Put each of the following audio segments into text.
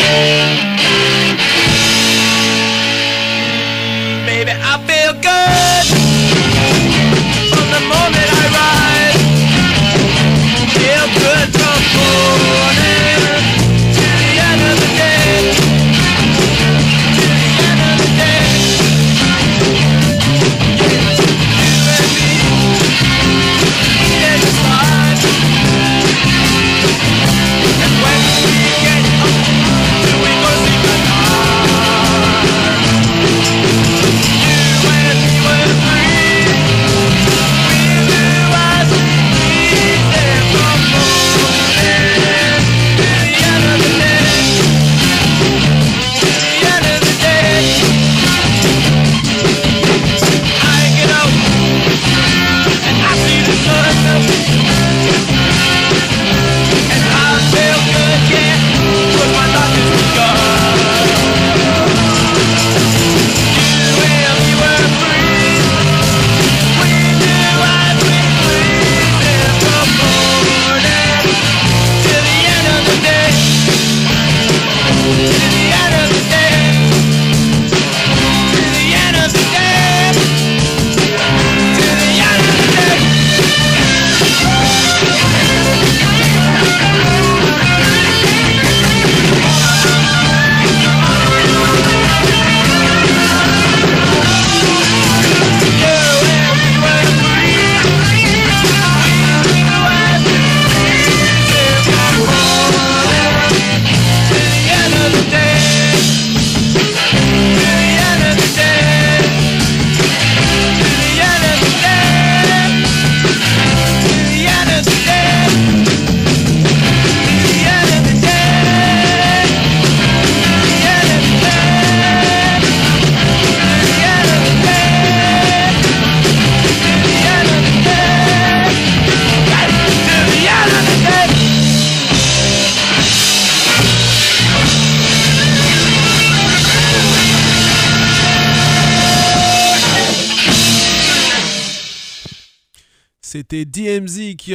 Baby,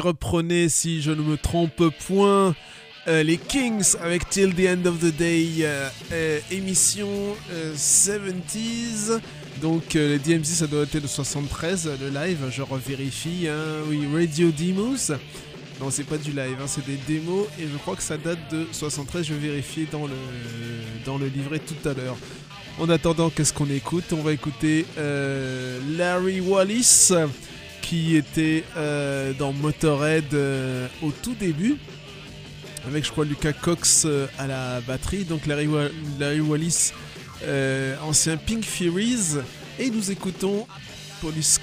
reprenait, si je ne me trompe point, euh, les Kings avec Till the End of the Day, euh, euh, émission euh, 70s. Donc euh, le DMZ ça doit être le 73, le live, je revérifie. hein. oui, Radio Demos. Non, c'est pas du live, hein, c'est des démos et je crois que ça date de 73. Je vais vérifier dans le, dans le livret tout à l'heure. En attendant, qu'est-ce qu'on écoute? On va écouter Larry Wallis qui était euh, dans Motorhead euh, au tout début, avec je crois Lucas Cox euh, à la batterie, donc Larry, Wa- Wallis, ancien Pink Furies, et nous écoutons Police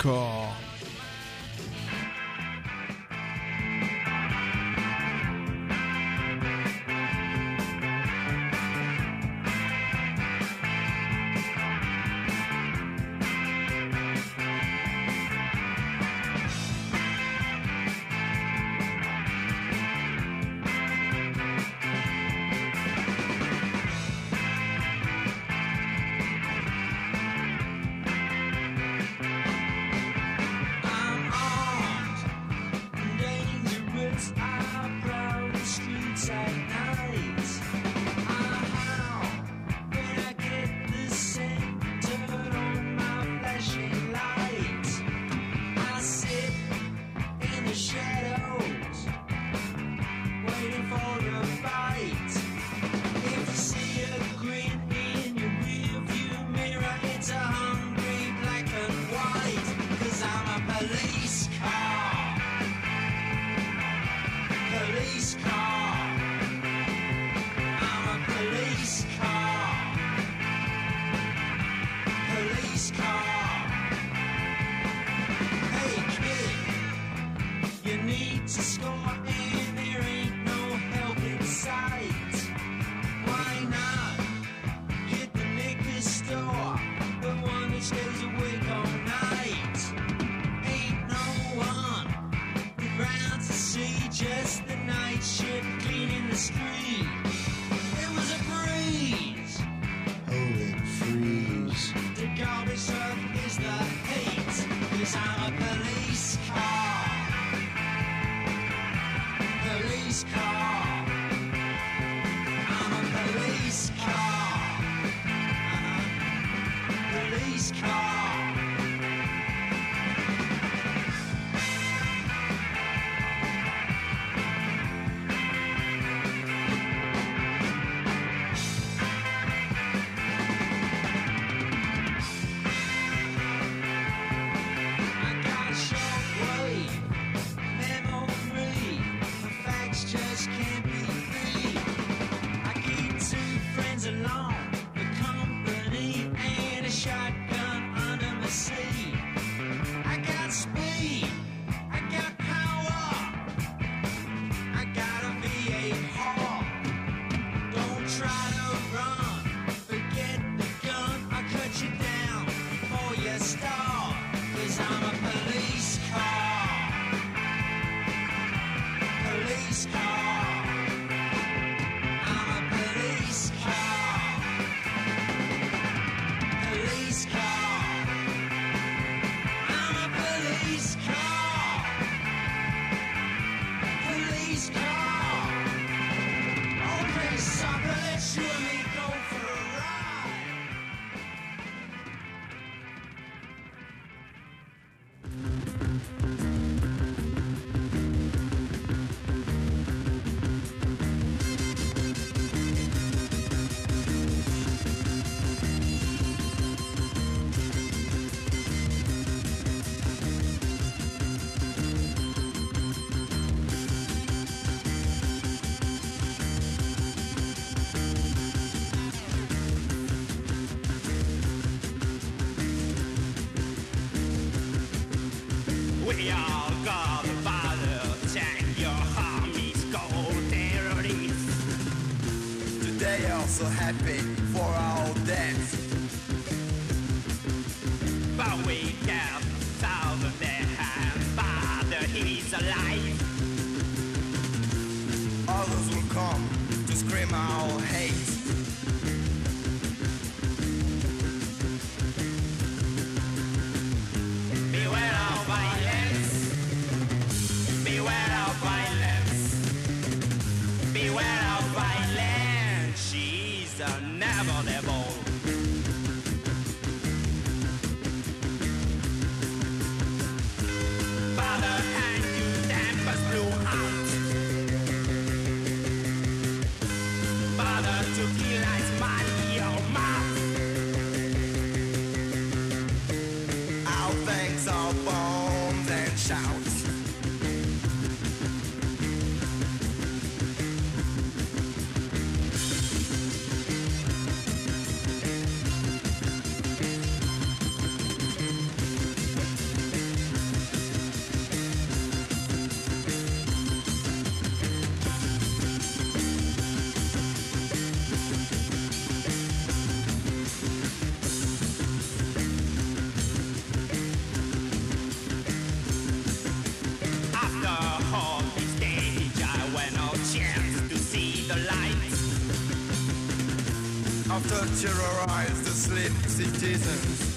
terrorize the sleep citizens.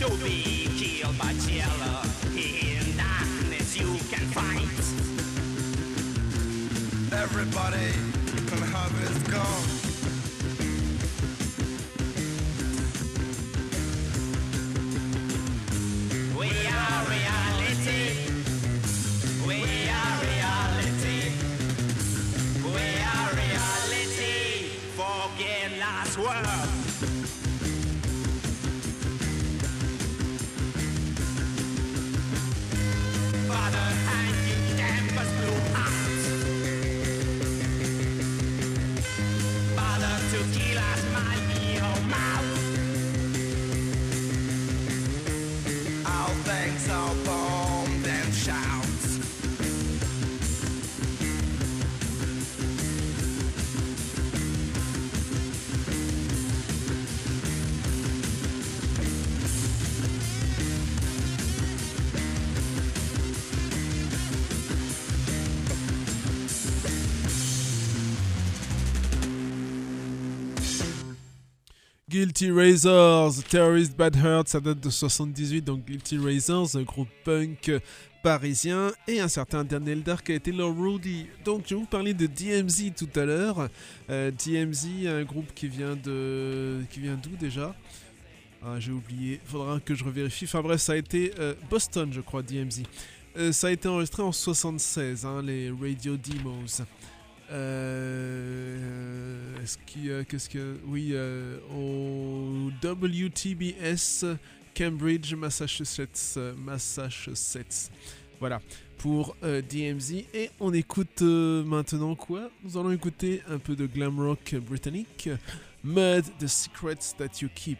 To be killed by jello in darkness, you can fight. Everybody can have his gun. Guilty Razors, Terrorist Bad Heart, ça date de 78, donc Guilty Razors, un groupe punk parisien, et un certain Daniel Dark a été leur Rudy. Donc je vais vous parler de DMZ tout à l'heure. Euh, DMZ, un groupe qui vient de... qui vient d'où déjà? Ah, j'ai oublié, faudra que je revérifie. Enfin bref, ça a été euh, Boston, je crois, DMZ. Euh, ça a été enregistré en 76, hein, les Radio Demos. Euh, est-ce qu'il a- qu'est-ce que oui euh, au WTBS Cambridge Massachusetts euh, Massachusetts. Voilà pour euh, DMZ et on écoute euh, maintenant quoi? Nous allons écouter un peu de glam rock britannique Mud the Secrets That You Keep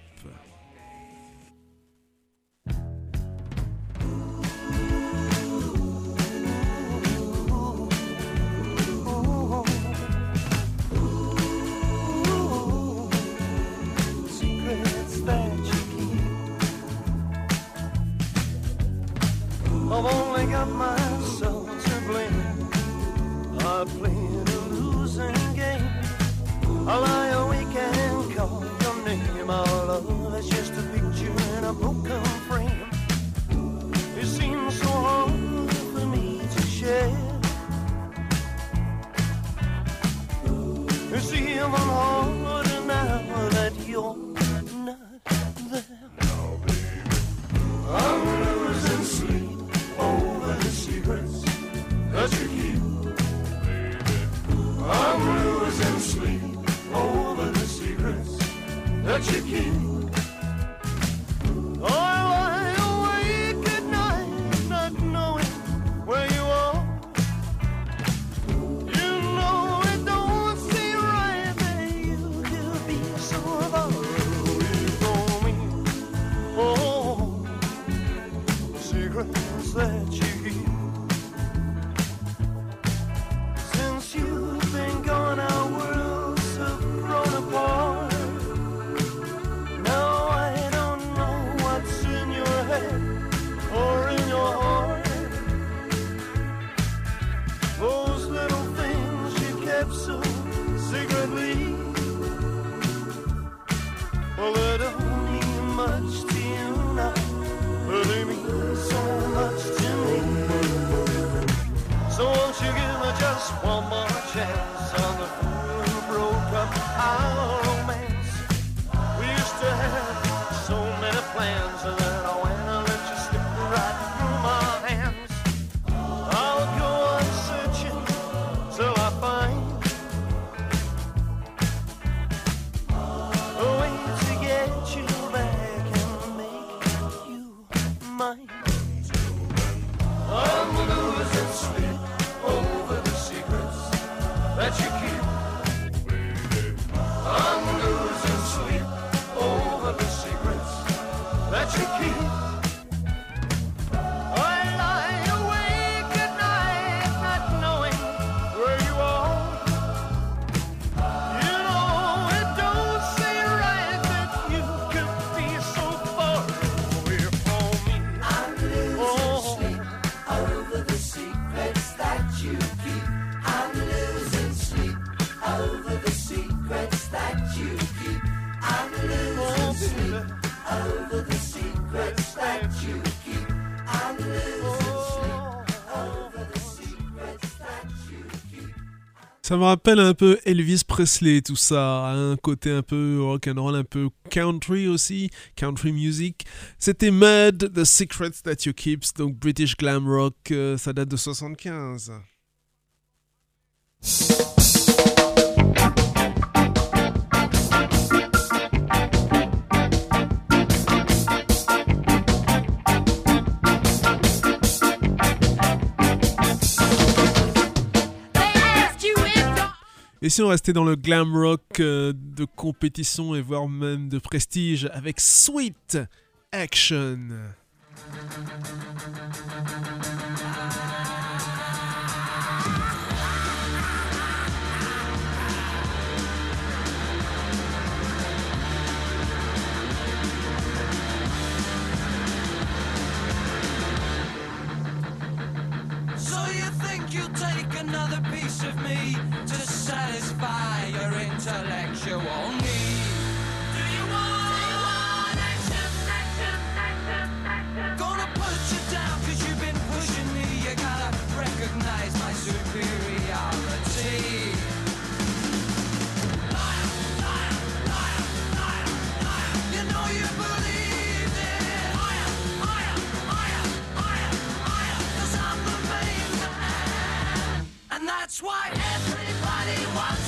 I've only got myself to blame. I played a losing game. I lie awake and call your name. Our love is just a picture in a broken frame. It seems so hard for me to share. It's even harder Ça me rappelle un peu Elvis Presley, tout ça. Un côté un peu rock'n'roll, un peu country aussi, country music. C'était Mad, The Secrets That You Keeps, donc British glam rock, euh, ça date de 75. émission restée dans le glam rock euh, de compétition et voire même de prestige avec Sweet Action. So you think you'll take another piece of me to satisfy your intellectual needs? and that's why everybody wants.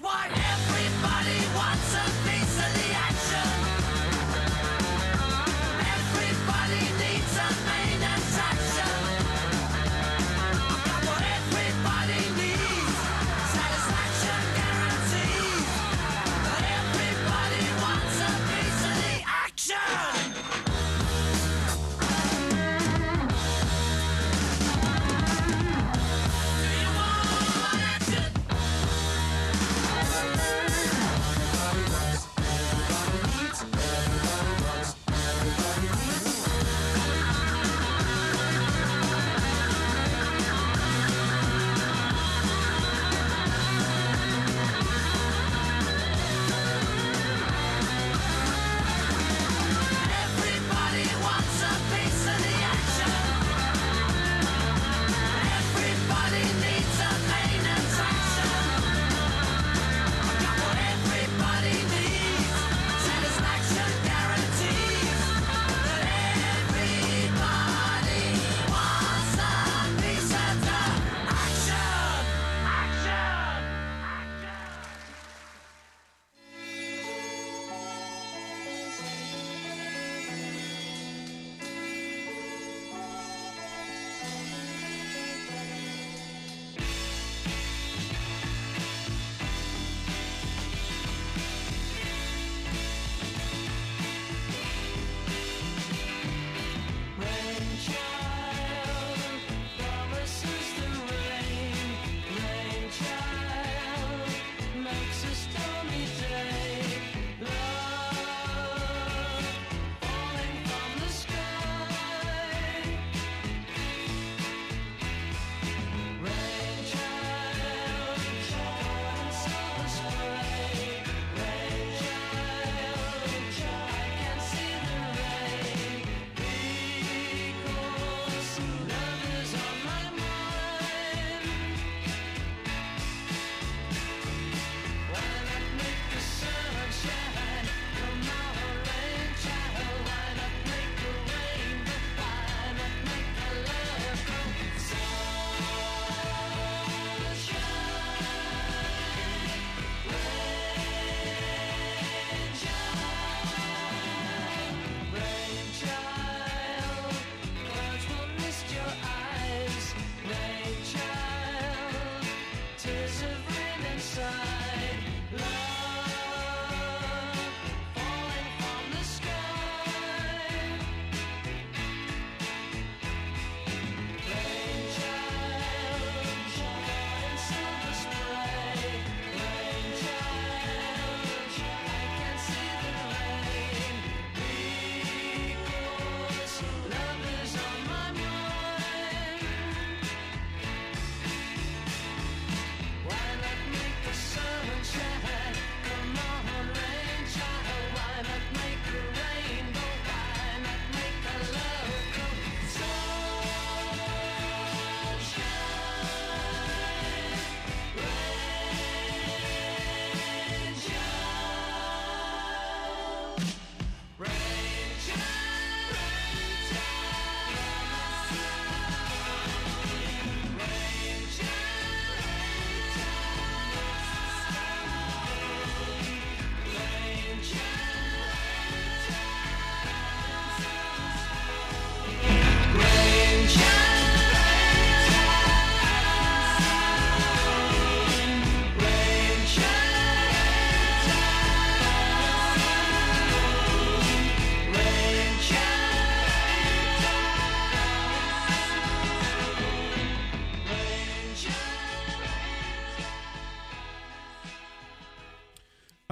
It's what everybody wants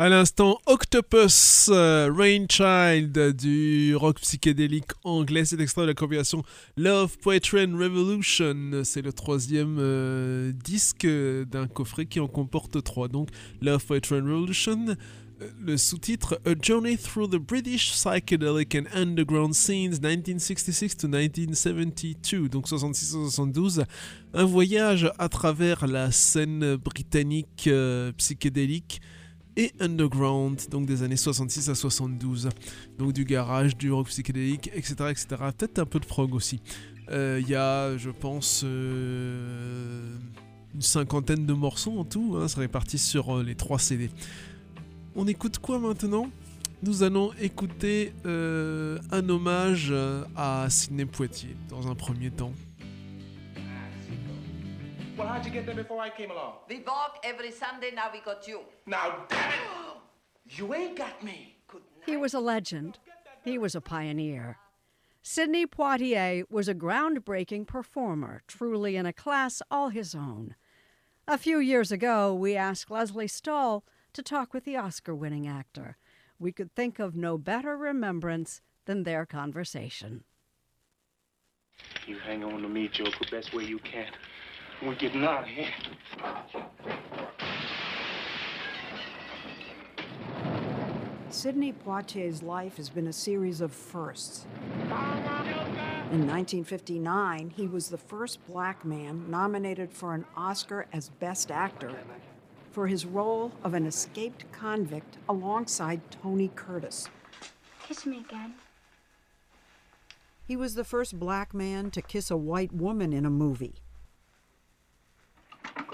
À l'instant, Octopus, euh, Rainchild du rock psychédélique anglais. C'est extrait de la compilation Love, Poetry and Revolution. C'est le troisième euh, disque d'un coffret qui en comporte trois. Donc, Love, Poetry and Revolution. Euh, Le sous-titre A Journey Through the British Psychedelic and Underground Scenes 1966 to 1972, donc 66-72, un voyage à travers la scène britannique psychédélique et underground, donc des années 66 à 72. Donc du garage, du rock psychédélique, etc. etc. Peut-être un peu de prog aussi. Euh, Il y a, je pense, euh, une cinquantaine de morceaux en tout, hein, c'est réparti sur euh, les trois CD. On écoute quoi maintenant? Nous allons écouter euh, un hommage euh, à Sidney Poitier dans un premier temps. Well, how'd you get there before I came along? We walk every Sunday, now we got you. Now, damn it! You ain't got me. He was a legend. He was a pioneer. Sidney Poitier was a groundbreaking performer, truly in a class all his own. A few years ago, we asked Lesley Stahl to talk with the Oscar winning actor. We could think of no better remembrance than their conversation. You hang on to me, Joker, best way you can. We're getting out of here. Sidney Poitier's life has been a series of firsts. In 1959, he was the first black man nominated for an Oscar as Best Actor for his role of an escaped convict alongside Tony Curtis. Kiss me again. He was the first black man to kiss a white woman in a movie.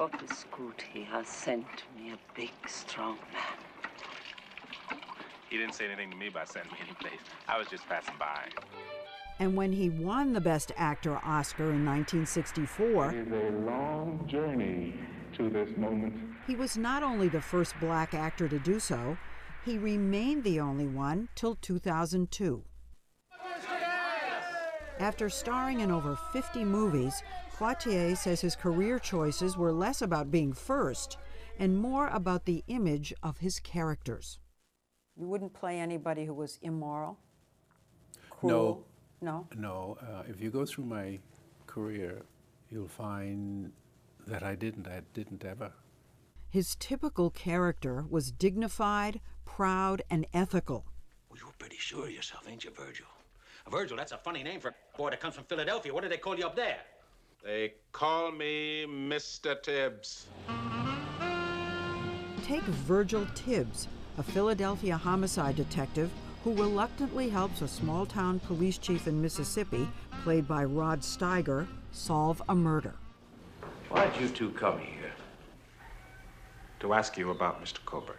God is good. He has sent me a big, strong man. He didn't say anything to me about sending me any place. I was just passing by. And when he won the Best Actor Oscar in 1964, It is a long journey to this moment. he was not only the first black actor to do so, he remained the only one till 2002. After starring in over 50 movies, Poitier says his career choices were less about being first and more about the image of his characters. You wouldn't play anybody who was immoral? Cruel? No. No? No, uh, if you go through my career, you'll find that I didn't. I didn't ever. His typical character was dignified, proud, and ethical. Well, you're pretty sure of yourself, ain't you, Virgil? Virgil, that's a funny name for a boy that comes from Philadelphia. What do they call you up there? They call me Mr. Tibbs. Take Virgil Tibbs, a Philadelphia homicide detective who reluctantly helps a small town police chief in Mississippi, played by Rod Steiger, solve a murder. Why'd you two come here? To ask you about Mr. Colbert.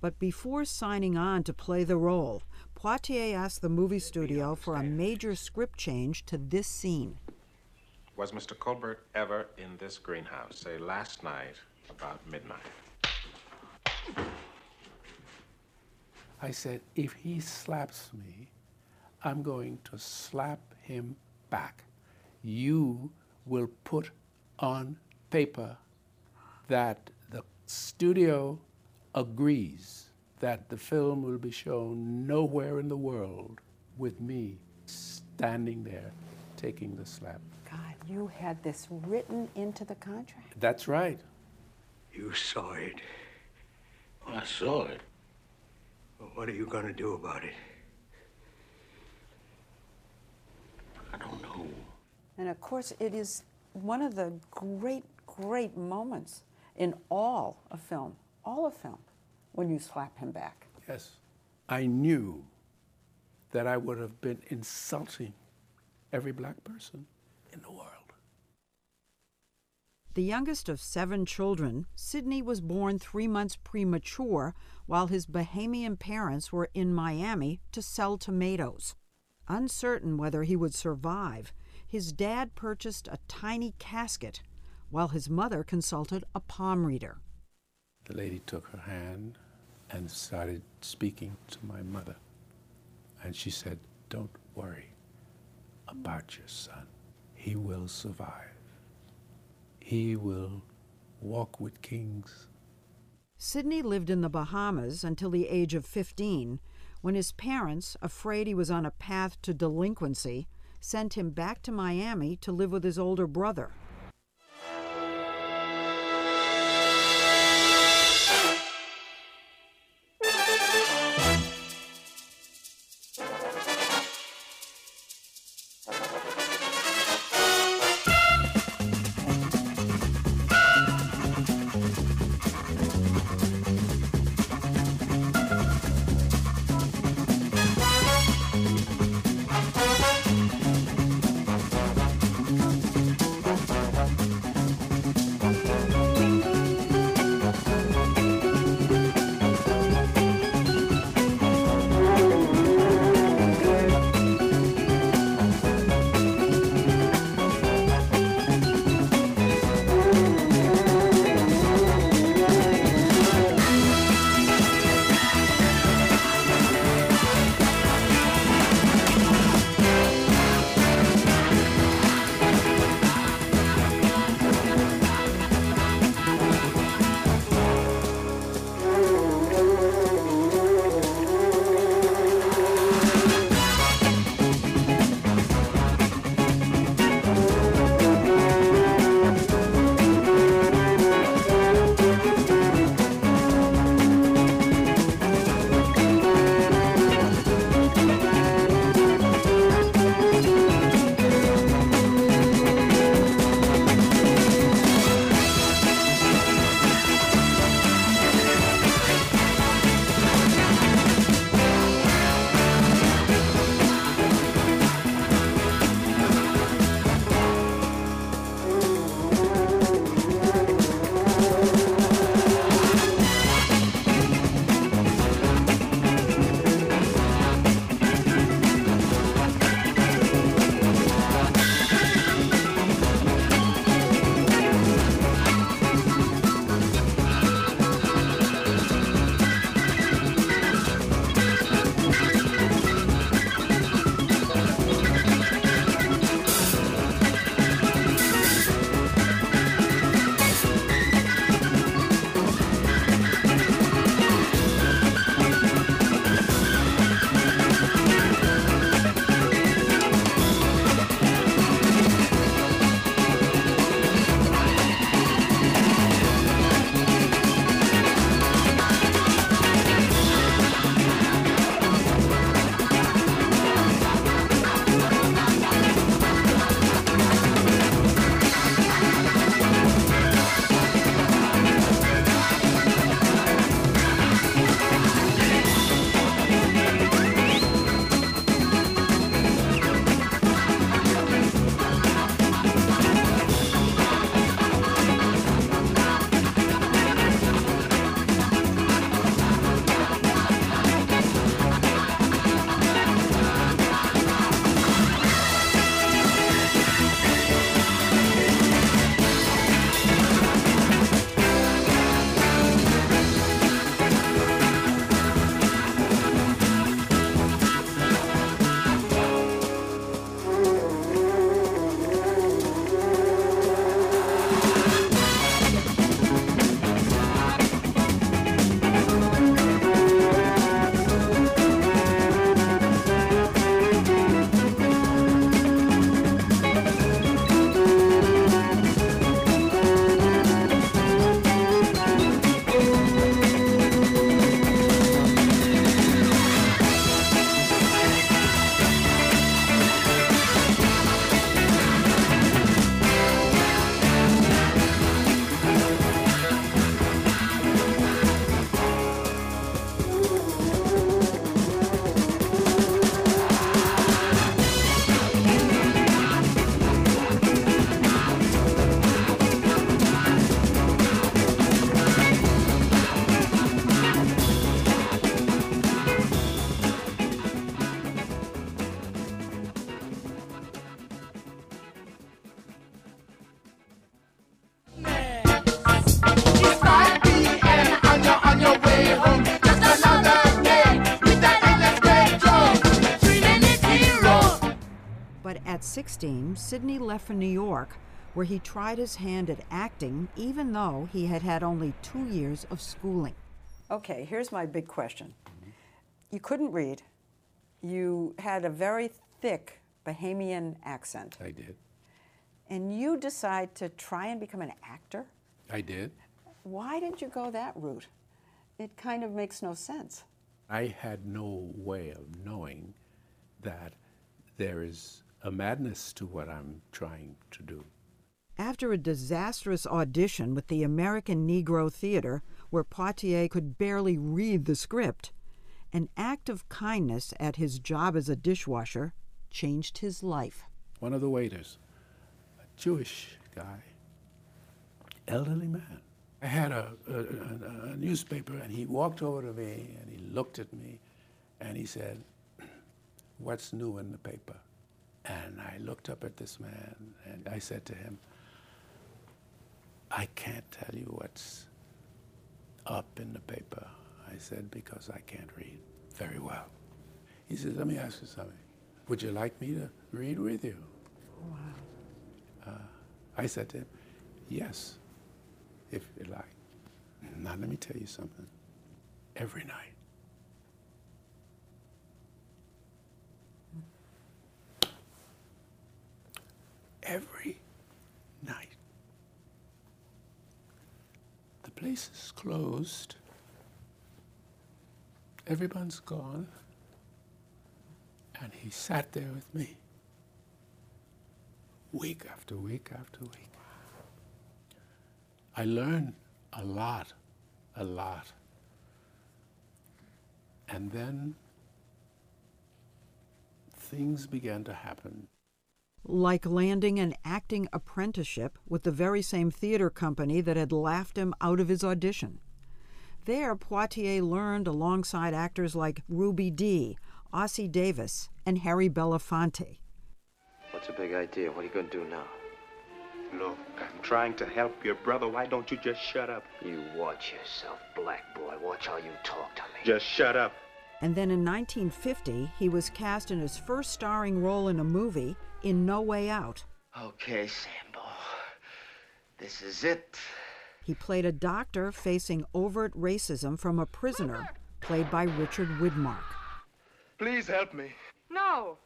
But before signing on to play the role, Poitier asked the movie studio for a major script change to this scene. Was Mr. Colbert ever in this greenhouse, say last night about midnight? I said, if he slaps me, I'm going to slap him back. You will put on paper that the studio agrees that the film will be shown nowhere in the world with me standing there taking the slap. God, you had this written into the contract. That's right. You saw it. I saw it. Well, what are you going to do about it? I don't know. And of course, it is one of the great, great moments in all of film, all of film, when you slap him back. Yes. I knew that I would have been insulting every black person in the world. The youngest of seven children, Sidney was born three months premature while his Bahamian parents were in Miami to sell tomatoes. Uncertain whether he would survive, his dad purchased a tiny casket while his mother consulted a palm reader. The lady took her hand and started speaking to my mother. And she said, Don't worry about your son. He will survive. He will walk with kings. Sidney lived in the Bahamas until the age of 15, when his parents, afraid he was on a path to delinquency, sent him back to Miami to live with his older brother. But at 16, Sidney left for New York, where he tried his hand at acting even though he had had only two years of schooling. Okay, here's my big question. You couldn't read. You had a very thick Bahamian accent. I did. And you decide to try and become an actor? I did. Why didn't you go that route? It kind of makes no sense. I had no way of knowing that there is a madness to what I'm trying to do. After a disastrous audition with the American Negro Theater, where Poitier could barely read the script, an act of kindness at his job as a dishwasher changed his life. One of the waiters, a Jewish guy, elderly man. I had a, a, a, a newspaper, and he walked over to me and he looked at me and he said, What's new in the paper? And I looked up at this man and I said to him, I can't tell you what's up in the paper. I said, because I can't read very well. He said, let me ask you something. Would you like me to read with you? Wow. Uh, I said to him, yes, if you like. Now let me tell you something. Every night, every night, the place is closed. Everyone's gone. And he sat there with me week after week after week. I learned a lot, a lot. And then things began to happen. Like landing an acting apprenticeship with the very same theater company that had laughed him out of his audition. There, Poitier learned alongside actors like Ruby Dee, Ossie Davis, and Harry Belafonte. What's a big idea? What are you going to do now? Look, I'm trying to help your brother. Why don't you just shut up? You watch yourself, black boy. Watch how you talk to me. Just shut up. And then in 1950, he was cast in his first starring role in a movie, In No Way Out. Okay, Sambo. This is it. He played a doctor facing overt racism from a prisoner, played by Richard Widmark. Please help me. No.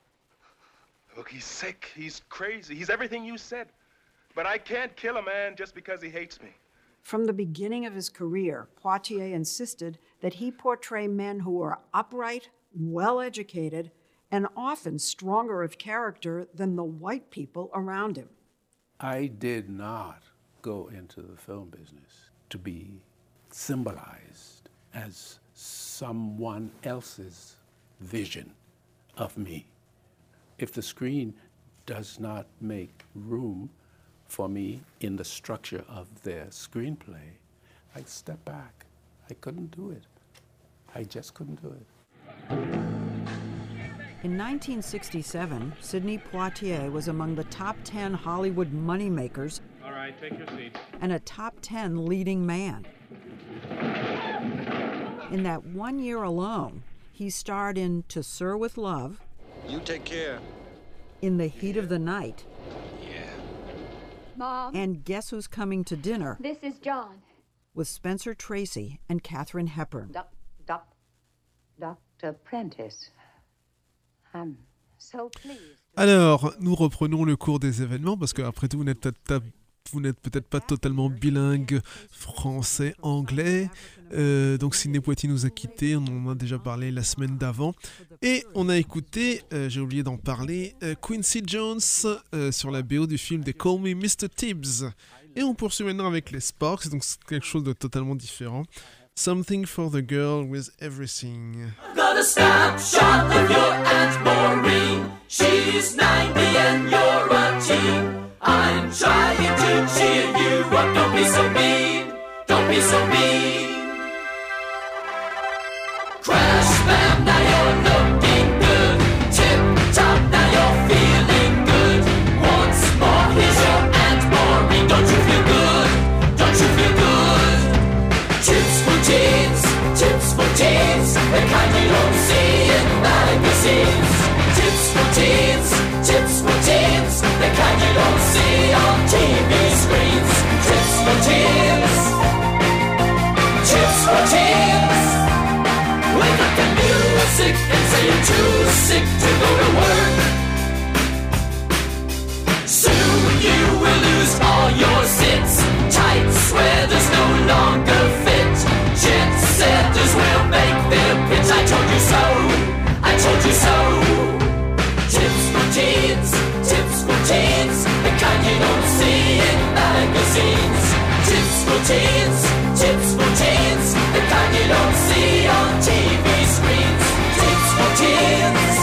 Look, he's sick. He's crazy. He's everything you said. But I can't kill a man just because he hates me. From the beginning of his career, Poitier insisted that he portray men who were upright, well educated, and often stronger of character than the white people around him. I did not go into the film business to be symbolized as someone else's vision of me. If the screen does not make room for me in the structure of their screenplay, I step back. I couldn't do it. I just couldn't do it. In 1967, Sidney Poitier was among the top 10 Hollywood moneymakers All right, take your seats. and a top 10 leading man. In that one year alone, he starred in To Sir with Love, You take care. In the Heat of the Night, Yeah. Mom, and Guess Who's Coming to Dinner this is John. with Spencer Tracy and Katharine Hepburn. Doc, doc, Dr. Prentice. Alors, nous reprenons le cours des événements parce que après tout, vous n'êtes peut-être pas- totalement bilingue français-anglais. Euh, donc Sidney Poitier nous a quittés, on en a déjà parlé la semaine d'avant. Et on a écouté, euh, j'ai oublié d'en parler, euh, Quincy Jones sur la BO du film They Call Me Mr. Tibbs. Et on poursuit maintenant avec les Sparks, donc c'est quelque chose de totalement différent. Something for the girl with everything. Got a snapshot of your Aunt Maureen. She's 90 and you're a teen. I'm trying to cheer you up. Don't be so mean. Don't be so mean. The kind you don't see on TV. Screens. Tips for teens. Tips for teens. Wake up to music and say you're too sick to go to work. Soon you will lose all your sits. Tights where there's no longer fit. Jet setters will make their pitch. I told you so. I told you so. Tips for teens. Teens. The kind you don't see in magazines. Tips for teens. Tips for teens. The kind you don't see on TV screens. Tips for teens.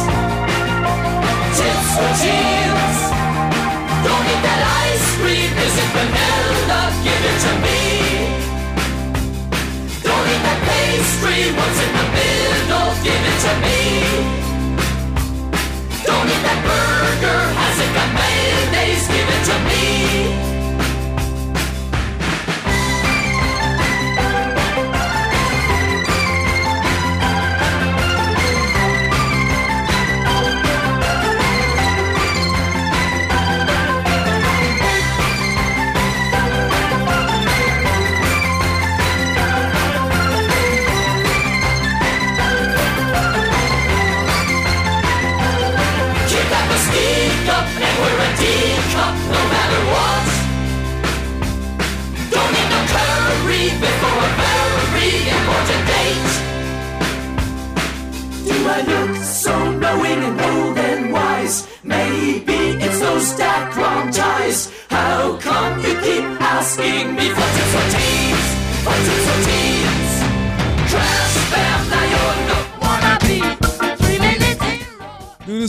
Tips for teens. Don't eat that ice cream, is it vanilla? Give it to me. Don't eat that pastry, what's in the middle? Give it to me. To me.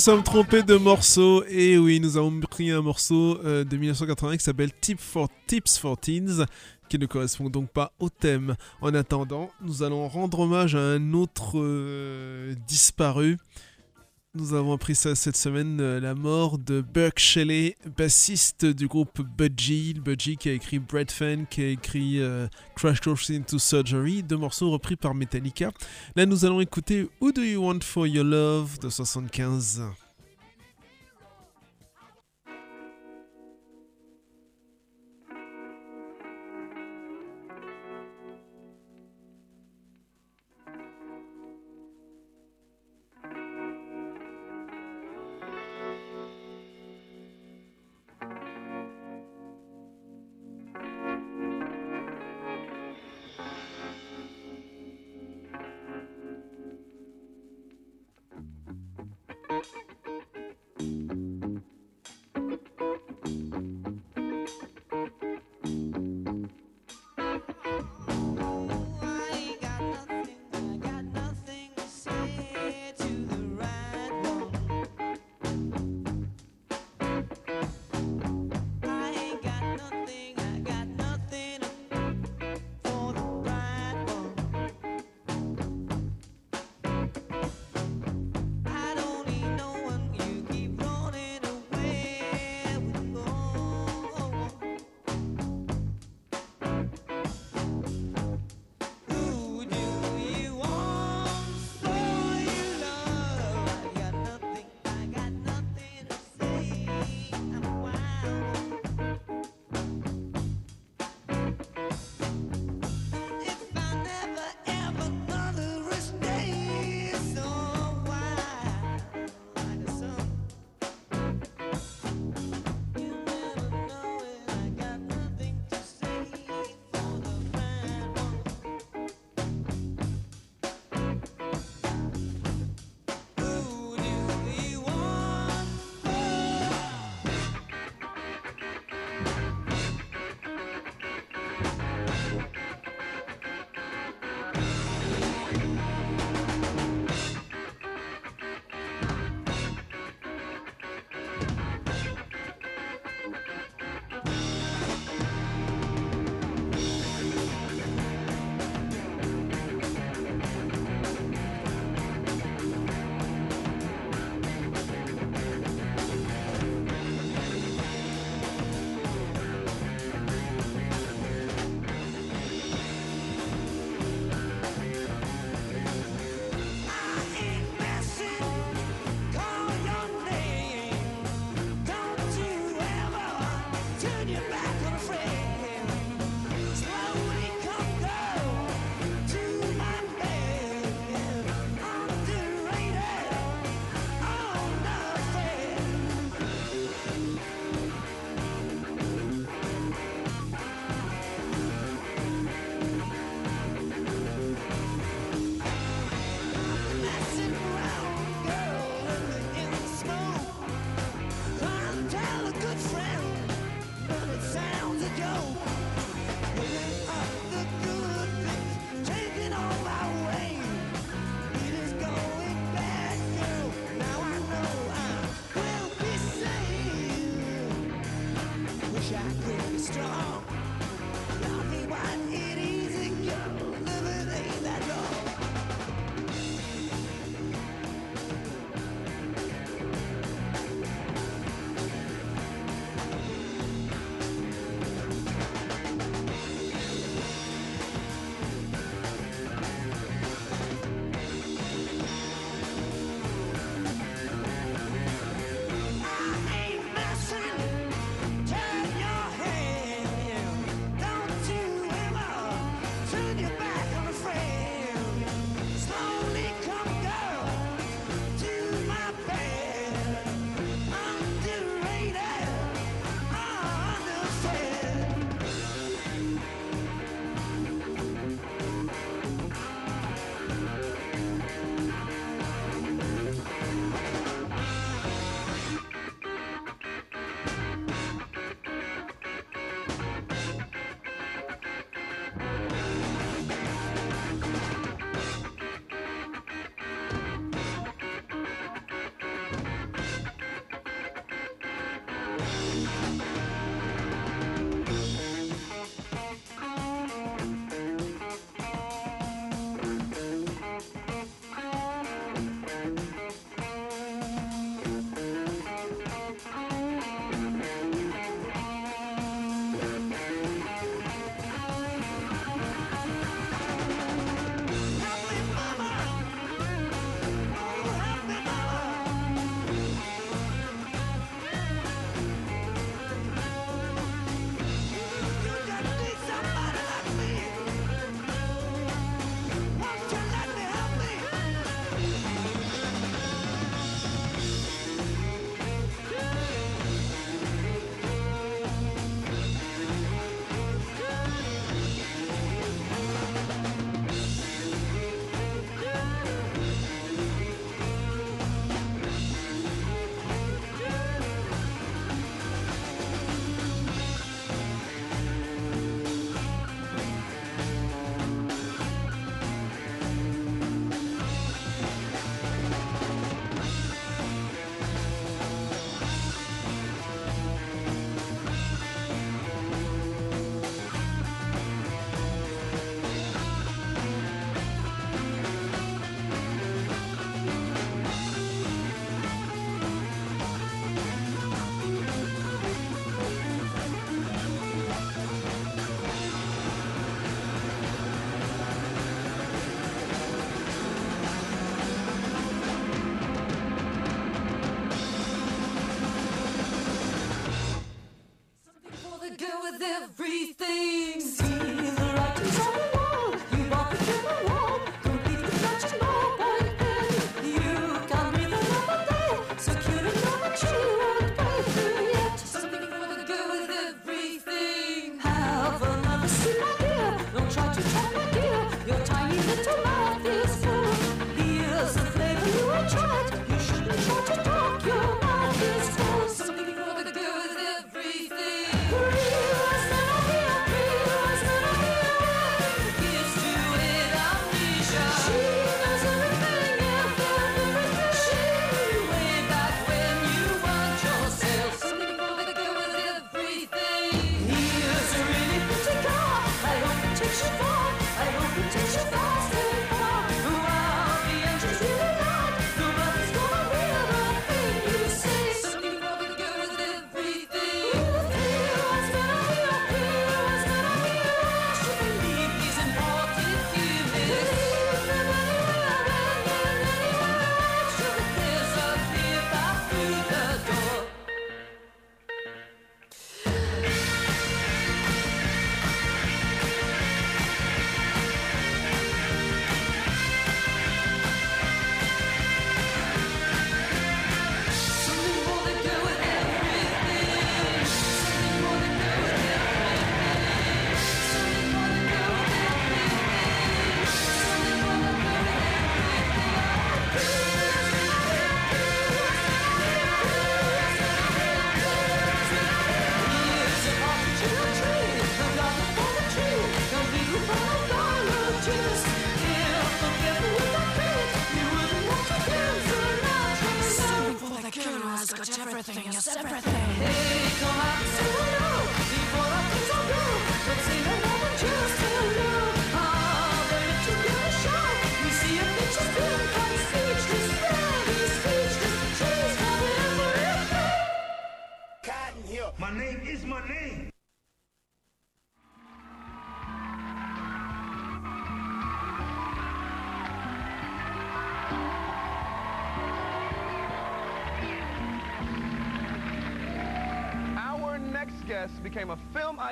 Sommes trompés de morceau et oui, nous avons pris un morceau euh, de 1980 qui s'appelle Tip for Tips for Teens qui ne correspond donc pas au thème. En attendant, nous allons rendre hommage à un autre euh, disparu. Nous avons appris ça cette semaine, euh, la mort de Burke Shelley, bassiste du groupe Budgie. Budgie qui a écrit Bread Fan, qui a écrit euh, Crash Course into Surgery, deux morceaux repris par Metallica. Là, nous allons écouter Who Do You Want for Your Love de 75.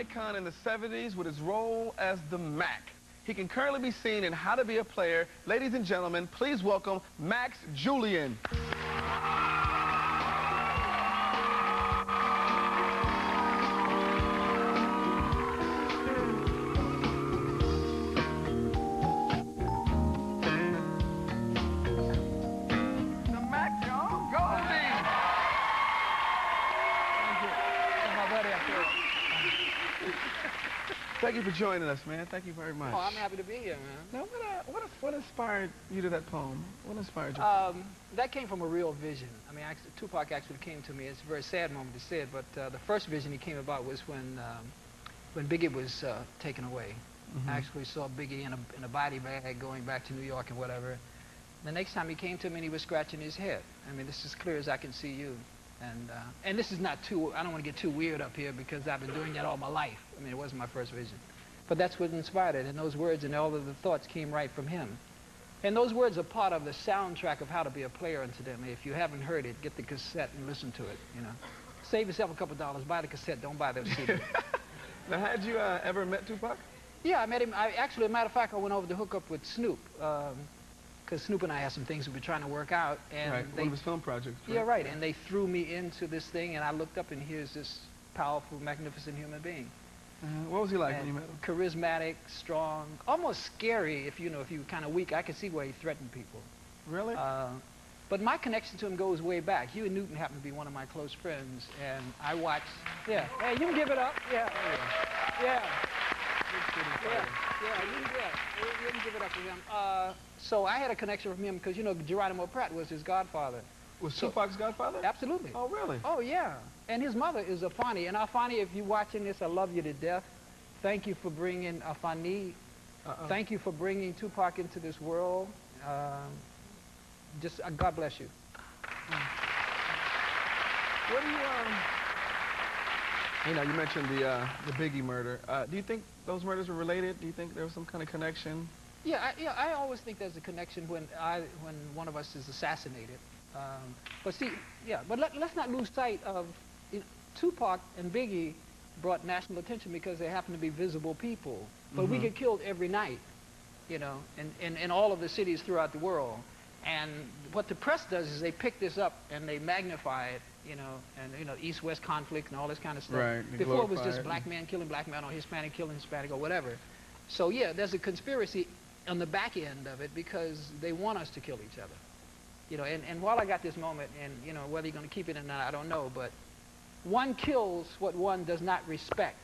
Icon in the 70s with his role as the Mac. He can currently be seen in How to Be a Player. Ladies and gentlemen, please welcome Max Julien. Joining us, man. Thank you very much. Oh, I'm happy to be here, man. Now, what, uh, what, what inspired you to that poem? What inspired you? Um, that came from a real vision. I mean, actually, Tupac actually came to me. It's a very sad moment to say it, but uh, the first vision he came about was when um, when Biggie was uh, taken away. Mhm. I actually saw Biggie in a, in a body bag going back to New York and whatever. The next time he came to me, he was scratching his head. I mean, this is clear as I can see you. And, uh, and this is not too, I don't want to get too weird up here because I've been doing that all my life. I mean, it wasn't my first vision. But that's what inspired it. And those words and all of the thoughts came right from him. And those words are part of the soundtrack of how to be a player, incidentally. If you haven't heard it, get the cassette and listen to it, you know. Save yourself a couple dollars, buy the cassette, don't buy the CD. now, had you uh, ever met Tupac? yeah, I met him. I, actually, a matter of fact, I went over to hook up with Snoop. Because Snoop and I had some things we were trying to work out. And right, they, one of his film projects. Yeah, right. And they threw me into this thing, and I looked up, and here's this powerful, magnificent human being. Uh, what was he like And when you met him? Charismatic, strong, almost scary. If you know, if you were kind of weak, I could see where he threatened people. Really? Uh, but my connection to him goes way back. Huey Newton happened to be one of my close friends, and I watched. Yeah. Hey, you can give it up. Yeah. Yeah. Yeah, yeah, you, can- yeah, you, you can give it up to him. Uh, so I had a connection with him because, you know, Geronimo Pratt was his godfather. Was Tupac's godfather? Absolutely. Oh, really? Oh, yeah. And his mother is Afeni. And Afeni, if you're watching this, I love you to death. Thank you for bringing Afeni. Uh-uh. Thank you for bringing Tupac into this world. Um, just, uh, God bless you. What do you, um, you know, you mentioned the, uh, the Biggie murder. Uh, do you think those murders were related? Do you think there was some kind of connection? Yeah, I, yeah, I always think there's a connection when I, when one of us is assassinated. Um, but see, yeah, but let, let's not lose sight of you know, Tupac and Biggie brought national attention because they happen to be visible people. But we Mhm. get killed every night, you know, in, in, in all of the cities throughout the world. And what the press does is they pick this up and they magnify it, you know, and you know, East-West conflict and all this kind of stuff. Right, Before it was just black man killing black man or Hispanic killing Hispanic or whatever. So yeah, there's a conspiracy on the back end of it because they want us to kill each other. You know, and, and while I got this moment, and you know, whether you're going to keep it or not, I don't know, but one kills what one does not respect.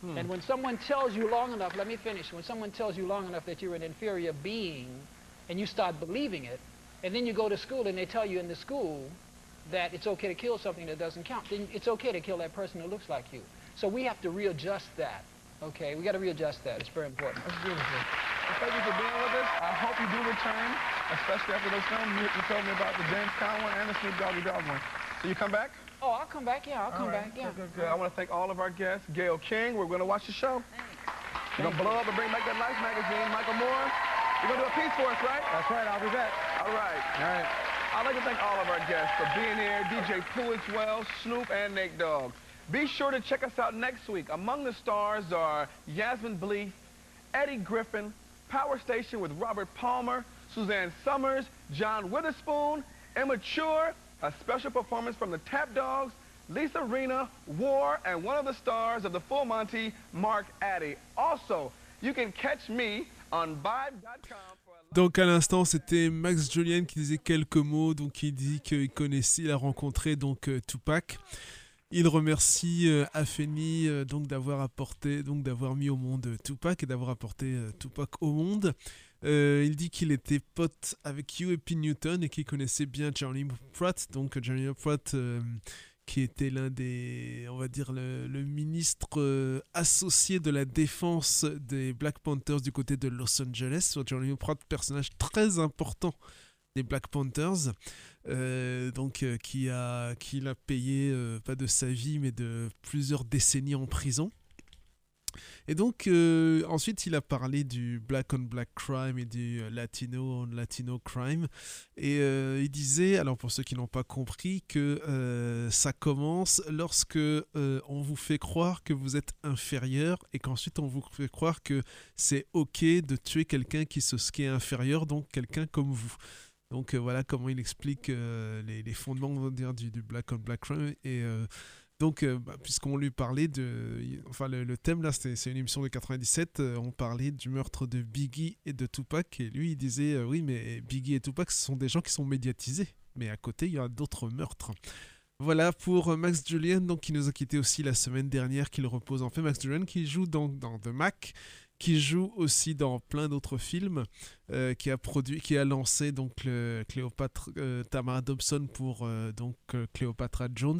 Hmm. And when someone tells you long enough, let me finish, when someone tells you long enough that you're an inferior being and you start believing it, and then you go to school and they tell you in the school that it's okay to kill something that doesn't count, then it's okay to kill that person who looks like you. So we have to readjust that. Okay, we got to readjust that. It's very important. That's beautiful. Well, thank you for being with us. I hope you do return, especially after those films you, you told me about the James Conn one and the Snoop Doggy Dogg one. So you come back? Oh, I'll come back. Yeah, I'll come All right. back. Yeah. Good, good, good. I want to thank all of our guests. Gayle King, we're going to watch the show. Thanks. We're going to blow up and bring back that Life magazine. Michael Moore, you're going to do a piece for us, right? That's right. I'll be back. All right. All right. I'd like to thank all of our guests for being here. DJ Pooh as well, Snoop, and Nate Dogg. Be sure to check us out next week. Among the stars are Yasmine Bleeth, Eddie Griffin, Power Station with Robert Palmer, Suzanne Somers, John Witherspoon, Immature, a special performance from the Tap Dogs, Lisa Rinna, War, and one of the stars of the Full Monty, Mark Addy. Also, you can catch me on Vibe.com. Donc à l'instant, c'était Max Julien qui disait quelques mots. Donc il dit qu'il connaissait, il a rencontré donc euh, Tupac. Il remercie euh, Afeni euh, donc d'avoir apporté, donc d'avoir mis au monde euh, Tupac et d'avoir apporté euh, Tupac au monde. Il dit qu'il était pote avec Huey P. Newton et qu'il connaissait bien Johnny Pratt. Donc Johnny Pratt qui était l'un des, on va dire, le, ministre associé de la défense des Black Panthers du côté de Los Angeles. Johnny Pratt, personnage très important des Black Panthers, euh, donc euh, qui a qui l'a payé euh, pas de sa vie mais de plusieurs décennies en prison. Et donc, ensuite, il a parlé du black on black crime et du latino on latino crime. Et il disait, alors pour ceux qui n'ont pas compris, que ça commence lorsque on vous fait croire que vous êtes inférieur et qu'ensuite on vous fait croire que c'est ok de tuer quelqu'un qui, se, qui est inférieur, donc quelqu'un comme vous. Donc euh, voilà comment il explique euh, les, fondements on va dire, du, du black on black crime. Et euh, donc, bah, puisqu'on lui parlait de. Enfin, le, thème là, c'est une émission de 97. euh, on parlait du meurtre de Biggie et de Tupac. Et lui, il disait Oui, mais Biggie et Tupac, ce sont des gens qui sont médiatisés. Mais à côté, il y a d'autres meurtres. Voilà pour Max Julian, donc qui nous a quitté aussi la semaine dernière, qu'il repose en fait. Max Julian qui joue dans The Mac, qui joue aussi dans plein d'autres films, euh, qui a produit, qui a lancé donc Cléopâtre euh, Tamara Dobson pour euh, donc Cléopatra Jones.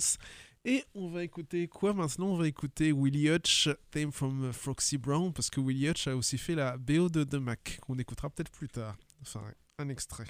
Et on va écouter quoi maintenant? On va écouter Willie Hutch, Theme from Foxy Brown, parce que Willie Hutch a aussi fait la BO de The Mac, qu'on écoutera peut-être plus tard. Enfin, un extrait.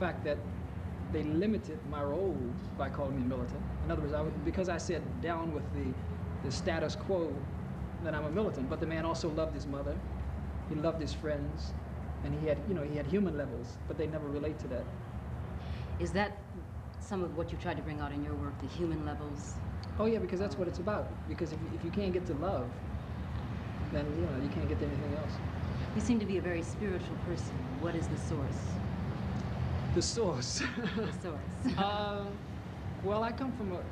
Fact that they limited my role by calling me militant. In other words, I, would- because I said down with the, the status quo, that I'm a militant. But the man also loved his mother. He loved his friends, and he had, you know, he had human levels, but they never relate to that. Is that some of what you tried to bring out in your work, the human levels? Oh yeah, because that's what it's about. Because if, if you can't get to love, then you know you can't get to anything else. You seem to be a very spiritual person. What is the source? The source. the source. uh, well, I come from a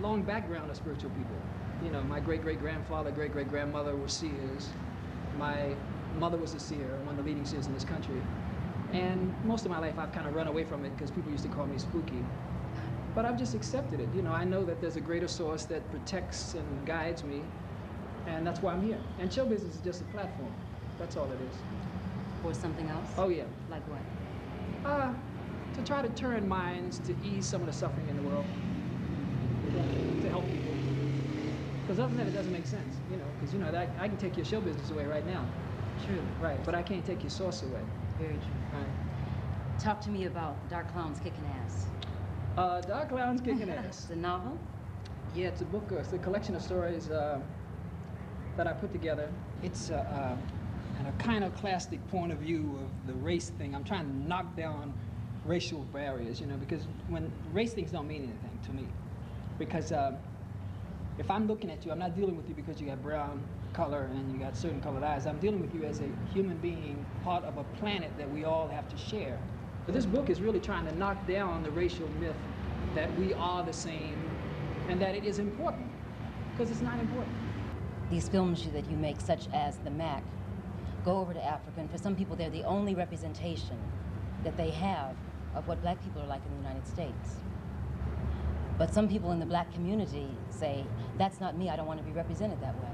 long background of spiritual people. You know, my great great grandfather, great great grandmother were seers. My mother was a seer, one of the leading seers in this country. And most of my life, I've kind of run away from it because people used to call me spooky. But I've just accepted it. You know, I know that there's a greater source that protects and guides me, and that's why I'm here. And show business is just a platform. That's all it is. Or something else? Oh yeah. Like what? Uh, to try to turn minds to ease some of the suffering in the world. to help people. Because other than that, it doesn't make sense, you know. Because you know that I can take your show business away right now. True. Right, but I can't take your source away. Very true. Right. Talk to me about Dark Clowns Kicking Ass. Uh, Dark Clowns Kicking Ass. the novel? Yeah, it's a book. Uh, it's a collection of stories uh, that I put together. It's uh, uh, an iconoclastic point of view of the race thing. I'm trying to knock down racial barriers, you know, because when race things don't mean anything to me. Because uh, if I'm looking at you, I'm not dealing with you because you got brown color and you got certain colored eyes. I'm dealing with you as a human being, part of a planet that we all have to share. But this book is really trying to knock down the racial myth that we are the same and that it is important, because it's not important. These films that you make, such as The Mac, go over to Africa, and for some people, they're the only representation that they have of what black people are like in the United States. But some people in the black community say, that's not me, I don't want to be represented that way.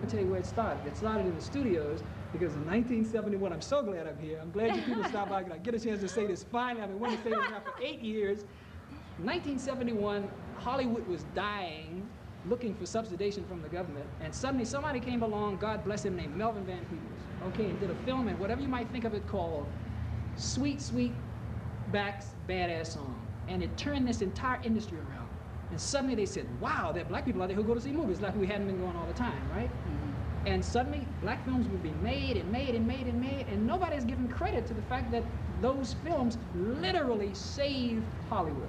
I'll tell you where it started. It started in the studios because in 1971, I'm so glad I'm here. I'm glad you people stopped by. I get a chance to say this finally. I've been wanting to say this now for eight years. 1971, Hollywood was dying, looking for subsidization from the government, and suddenly somebody came along, God bless him, named Melvin Van Peebles, okay, and did a film and whatever you might think of it called Sweet, Sweet Back's Badass Song. And it turned this entire industry around. And suddenly they said, wow, there are black people out there who go to see movies like we hadn't been going all the time, right? Mm-hmm. And suddenly black films would be made and made and made and made, and nobody nobody's giving credit to the fact that those films literally saved Hollywood.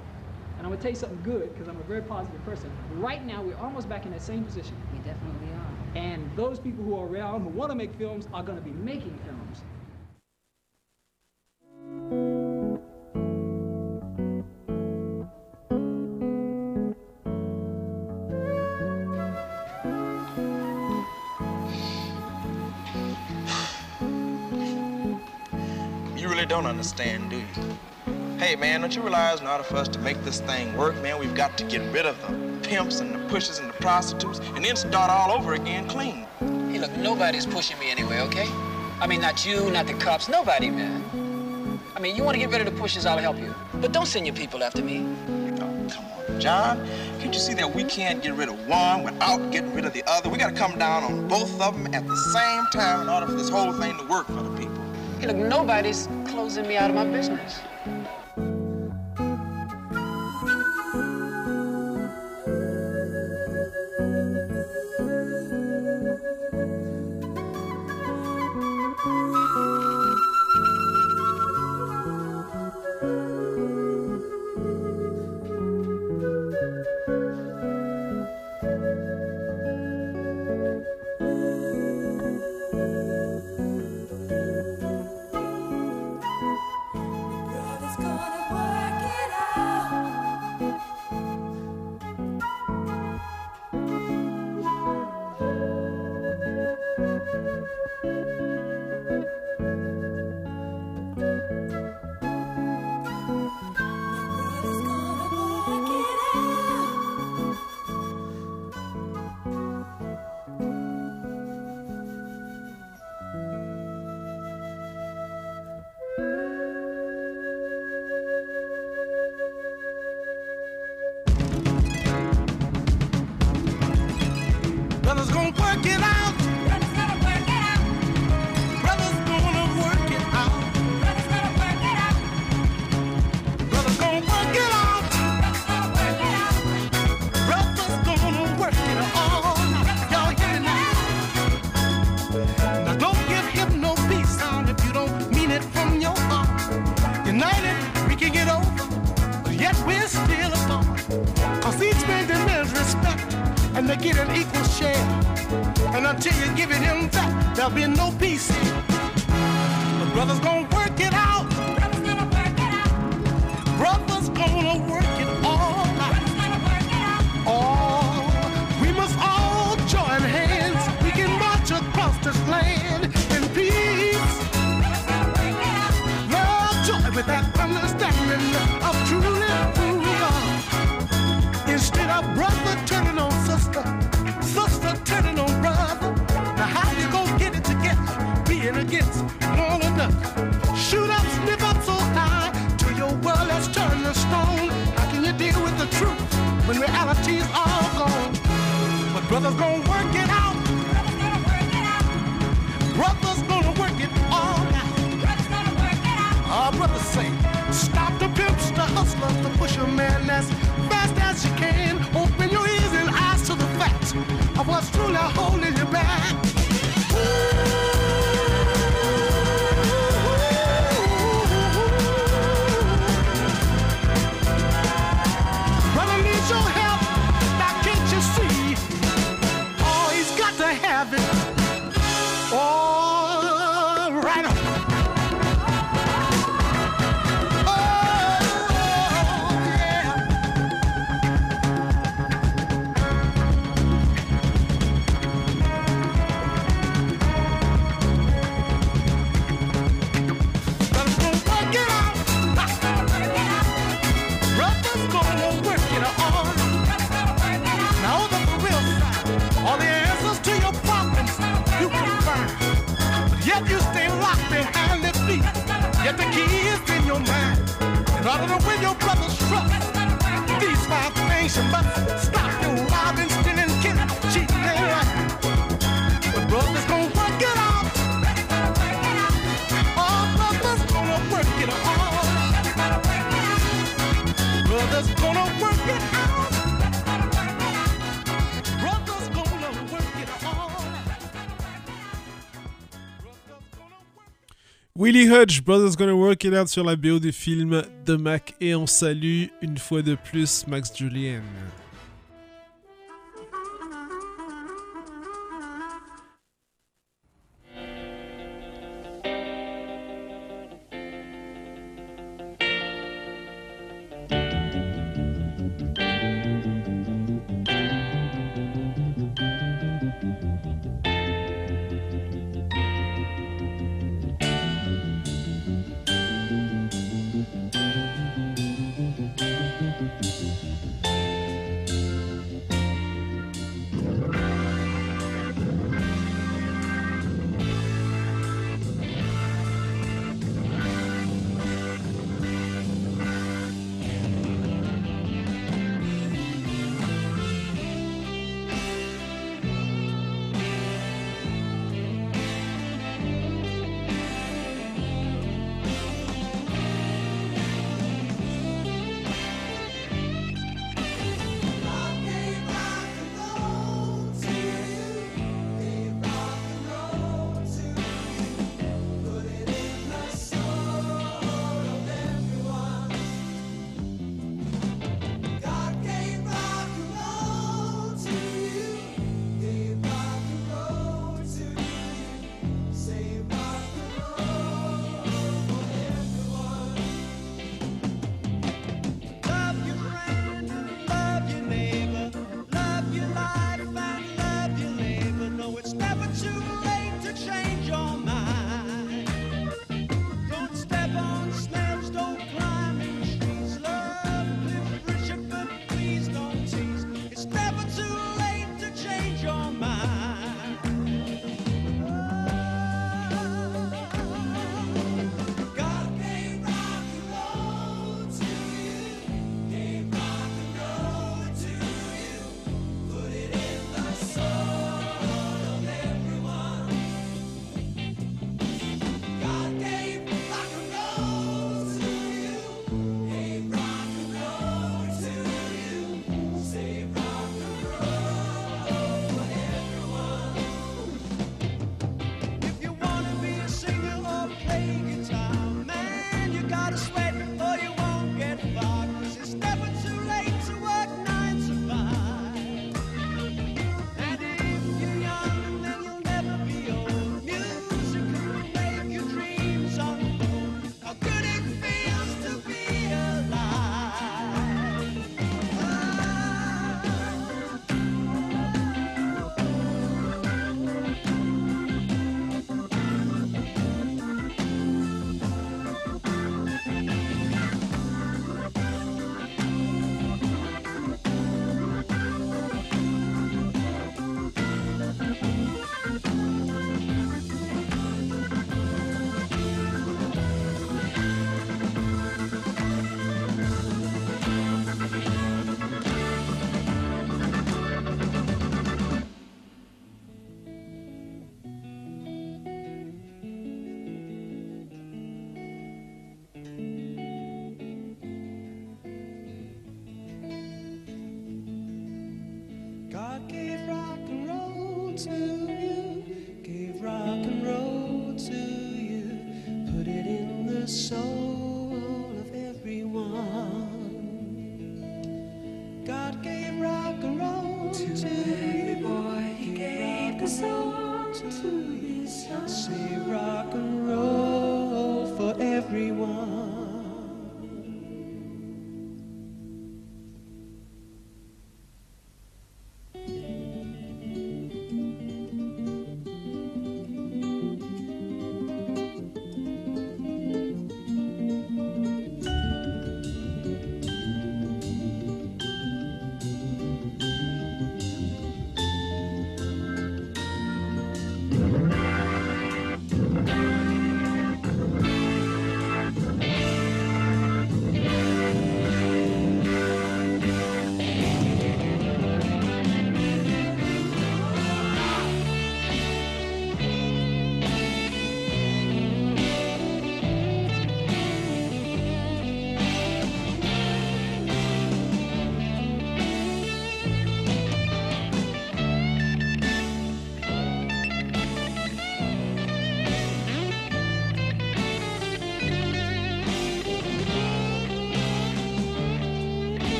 And I'm gonna tell you something good, because I'm a very positive person. Right now, we're almost back in that same position. We definitely are. And those people who are around who want to make films are gonna be making films. You really don't understand, do you? Hey, man, don't you realize in order for us to make this thing work, man, we've got to get rid of the pimps and the pushers and the prostitutes and then start all over again clean. Hey, look, nobody's pushing me anyway, okay? I mean, not you, not the cops, nobody, man. I mean, you want to get rid of the pushers, I'll help you. But don't send your people after me. Oh, come on, John, can't you see that we can't get rid of one without getting rid of the other? We got to come down on both of them at the same time in order for this whole thing to work for the people. Hey, look, nobody's closing me out of my business. Willie Hudge, Brothers Gonna Work It Out sur la BO du film de Mac et on salue une fois de plus Max Julien.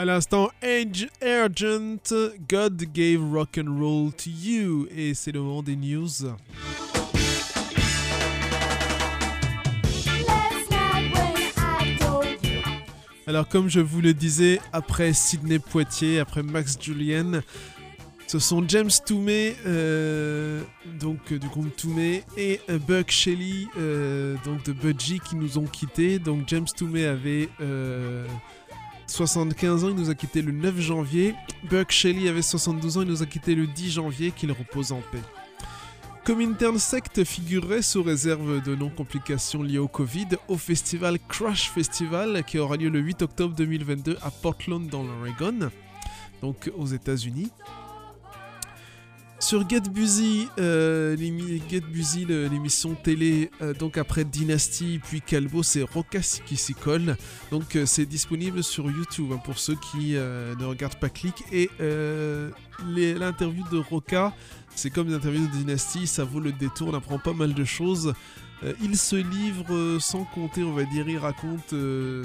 À l'instant, Age Urgent, God gave rock and roll to you. Et c'est le moment des news. Alors, comme je vous le disais, après Sidney Poitier, après Max Julien, ce sont James Toomey, euh, donc euh, du groupe Toomey, et euh, Buck Shelley, euh, donc de Budgie, qui nous ont quittés. Donc James Toomey avait euh, 75 ans, il nous a quittés le 9 janvier. Buck Shelley avait 72 ans, il nous a quittés le 10 janvier, qu'il repose en paix. Comme interne Sect figurerait sous réserve de non-complications liées au Covid au festival Crash Festival qui aura lieu le 8 octobre 2022 à Portland dans l'Oregon, donc aux États-Unis. Sur Get Busy, euh, l'émission télé, euh, donc après Dynasty puis Calvo, c'est Roca qui s'y colle. Donc euh, c'est disponible sur YouTube hein, pour ceux qui ne regardent pas Click. Et l'interview de Roca, c'est comme l'interview de Dynasty, ça vaut le détour, on apprend pas mal de choses. Il se livre sans compter, on va dire, il raconte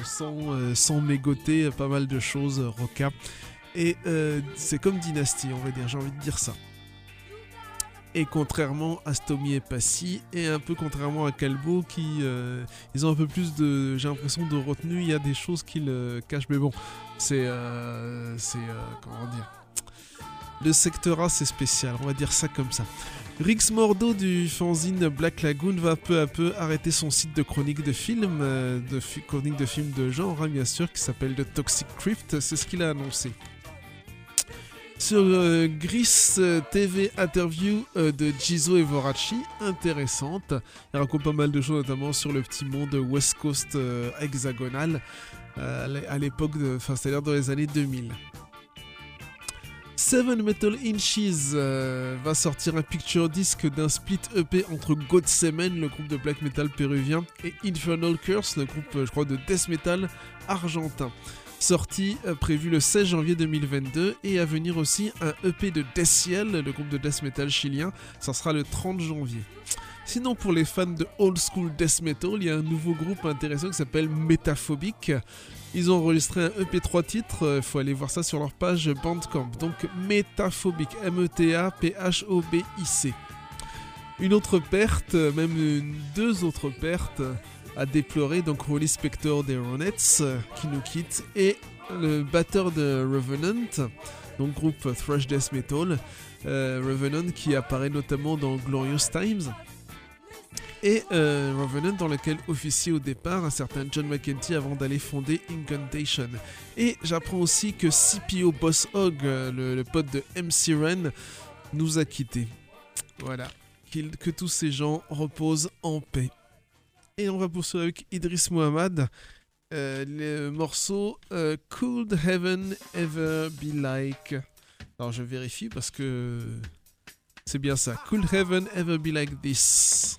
sans, sans mégoter pas mal de choses, Roca. Et c'est comme Dynasty, on va dire, j'ai envie de dire ça. Et contrairement à Stomy et Passy, et un peu contrairement à Calbo, qui euh, ont un peu plus de, j'ai l'impression, de retenue. Il y a des choses qu'ils euh, cachent, mais bon, c'est, euh, c'est, comment dire, le secteur A, c'est spécial. On va dire ça comme ça. Rix Mordo du fanzine Black Lagoon va peu à peu arrêter son site de chronique de films, de chronique de films de genre, hein, bien sûr, qui s'appelle The Toxic Crypt. C'est ce qu'il a annoncé. Sur euh, Gris euh, TV interview euh, de Gizo et Vorachi, intéressante. Il raconte pas mal de choses, notamment sur le petit monde West Coast hexagonal à l'é- à l'époque, enfin c'est-à-dire dans les années 2000. Seven Metal Inches va sortir un picture disc d'un split EP entre Godsemen, le groupe de black metal péruvien, et Infernal Curse, le groupe, je crois, de death metal argentin. Sorti euh, prévu le 16 janvier 2022 et à venir aussi un EP de Death Ciel, le groupe de death metal chilien, ça sera le 30 janvier. Sinon, pour les fans de old school death metal, il y a un nouveau groupe intéressant qui s'appelle Metaphobic. Ils ont enregistré un EP 3 titres, il faut aller voir ça sur leur page Bandcamp. Donc Metaphobic, M-E-T-A-P-H-O-B-I-C. Une autre perte, euh, même deux autres pertes à déplorer, donc Rolly Spector des Ronettes euh, qui nous quitte et le batteur de Revenant, donc groupe thrash death metal, euh, Revenant qui apparaît notamment dans Glorious Times et euh, Revenant dans lequel officie au départ un certain John McEntee avant d'aller fonder Incantation. Et j'apprends aussi que CPO Boss Hog, euh, le, pote de MC Ren, nous a quittés. Voilà. Que tous ces gens reposent en paix. Et on va poursuivre avec Idris Muhammad. euh, le morceau euh, Could Heaven Ever Be Like? Alors je vérifie parce que c'est bien ça. Could Heaven Ever Be Like This?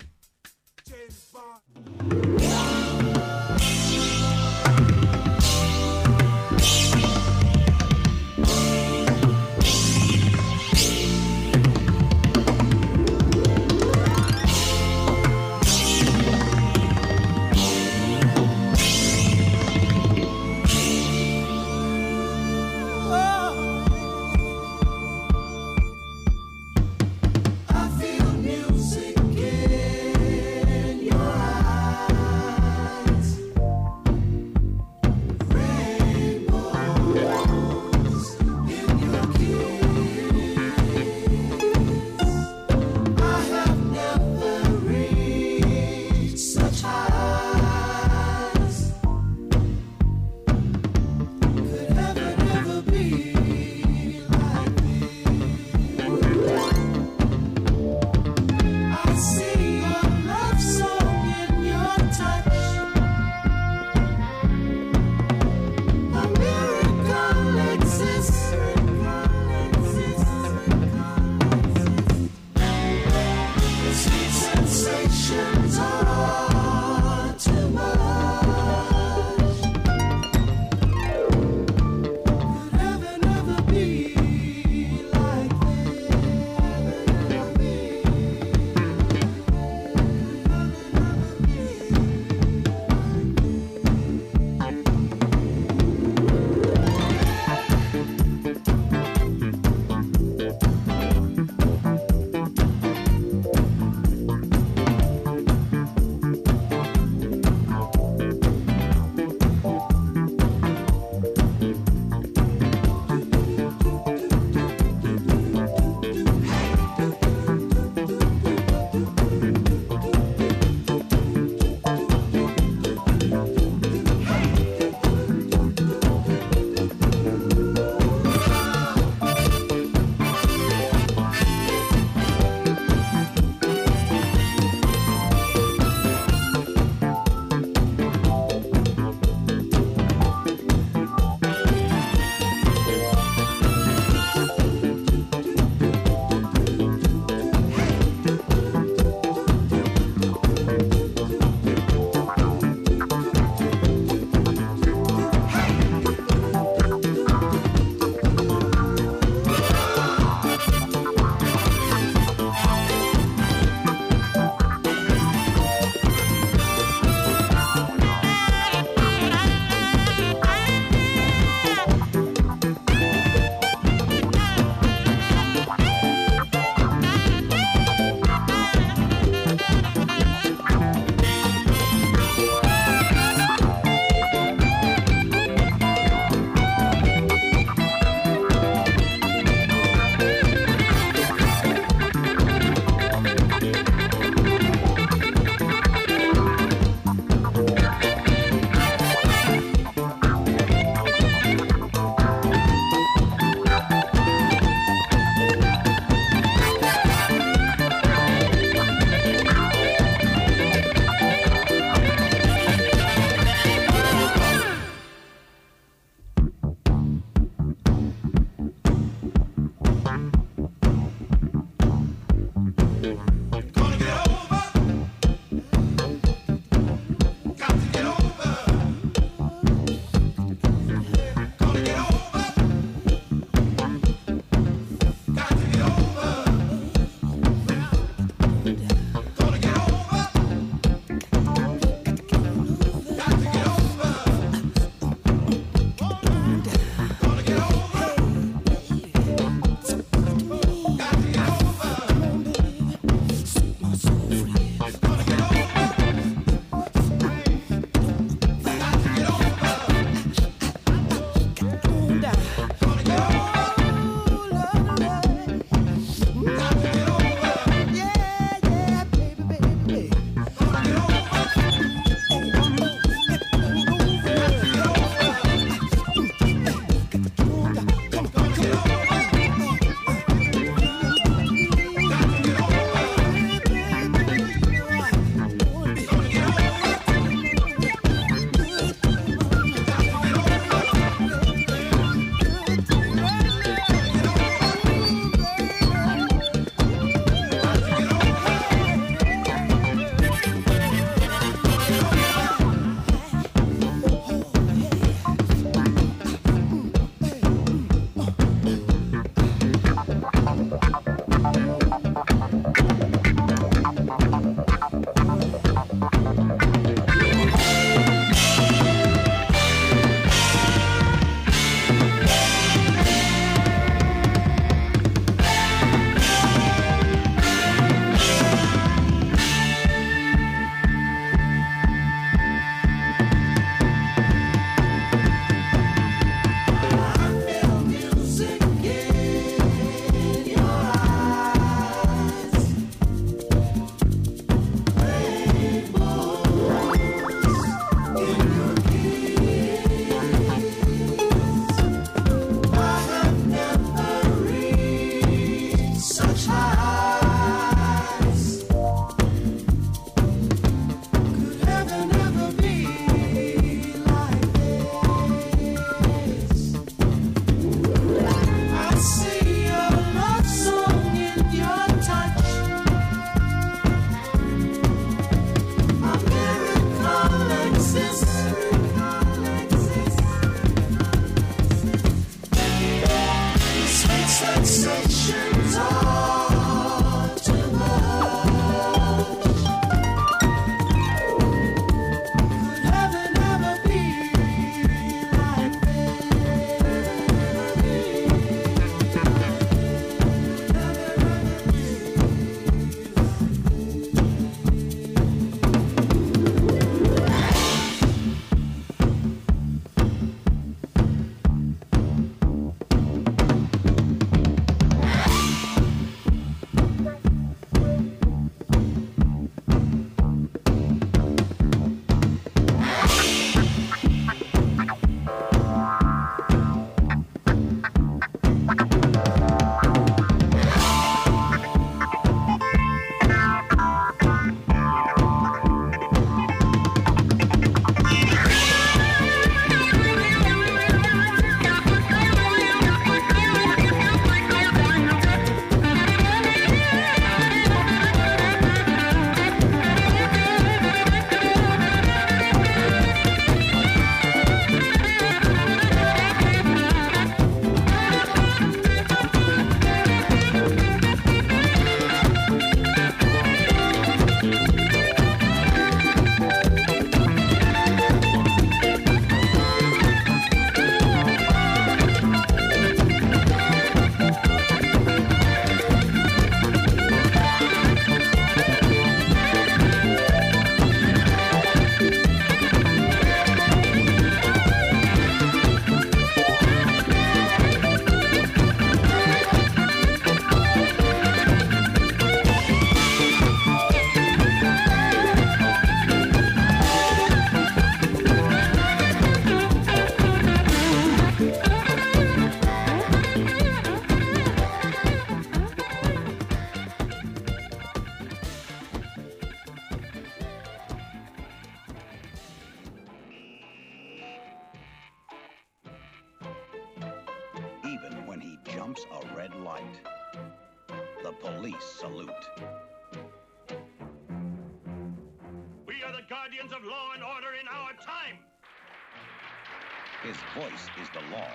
His is the law.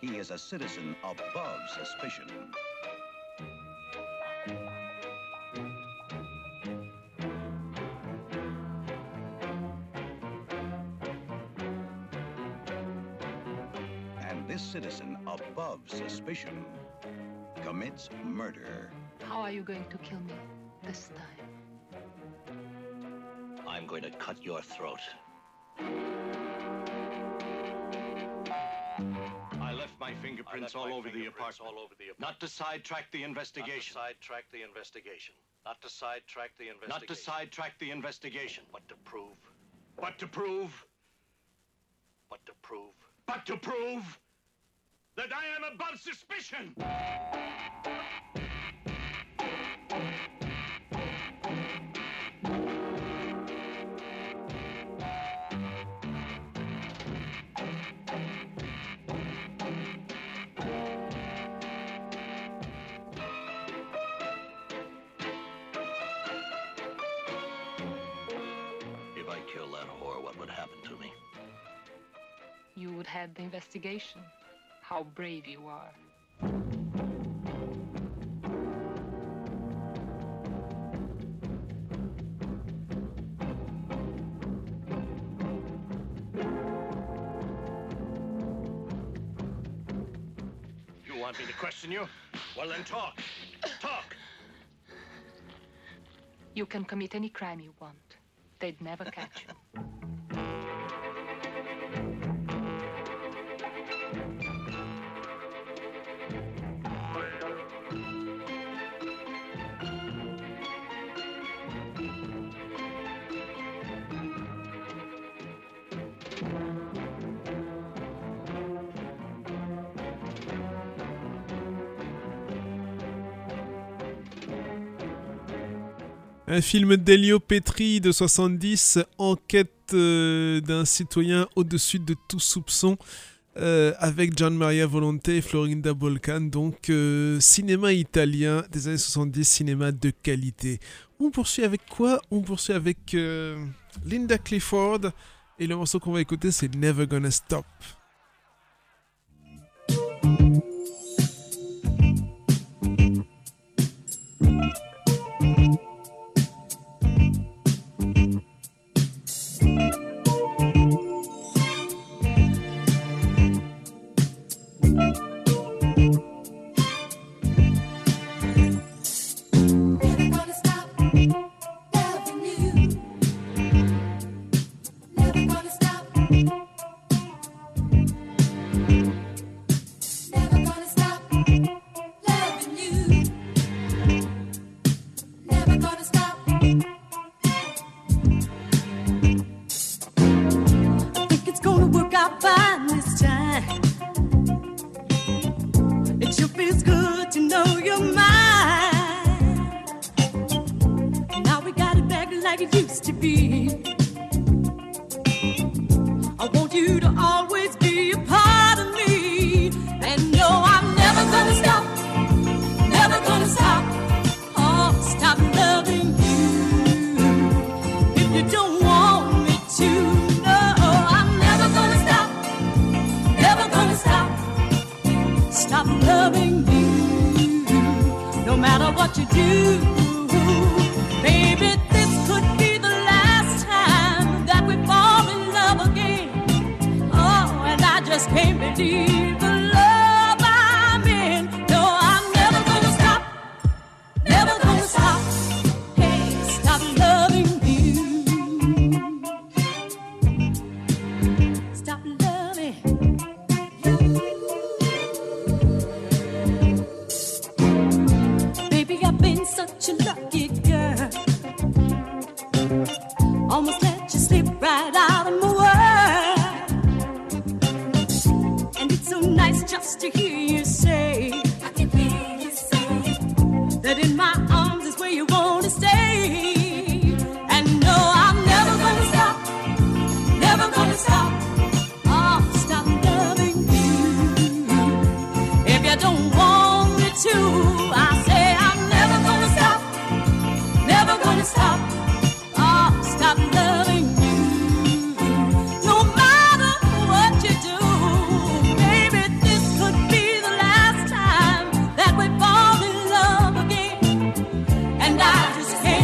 He is a citizen above suspicion. And this citizen above suspicion commits murder. How are you going to kill me this time? I'm going to cut your throat. I left my fingerprints all over the apartment. Not to sidetrack the investigation. Not to sidetrack the investigation. Not to sidetrack the investigation. Not to sidetrack the investigation. But to prove. But to prove. But to prove. But to prove that I am above suspicion. Would head the investigation. How brave you are. You want me to question you? Well, then talk. Talk. You can commit any crime you want. They'd never catch you. Un film d'Elio Petri de 70, enquête euh, d'un citoyen au-dessus de tout soupçon, euh, avec Gian Maria Volonté et Florinda Bolcan, donc euh, cinéma italien des années 70, cinéma de qualité. On poursuit avec quoi? On poursuit avec Linda Clifford, et le morceau qu'on va écouter c'est Never Gonna Stop. I just can't.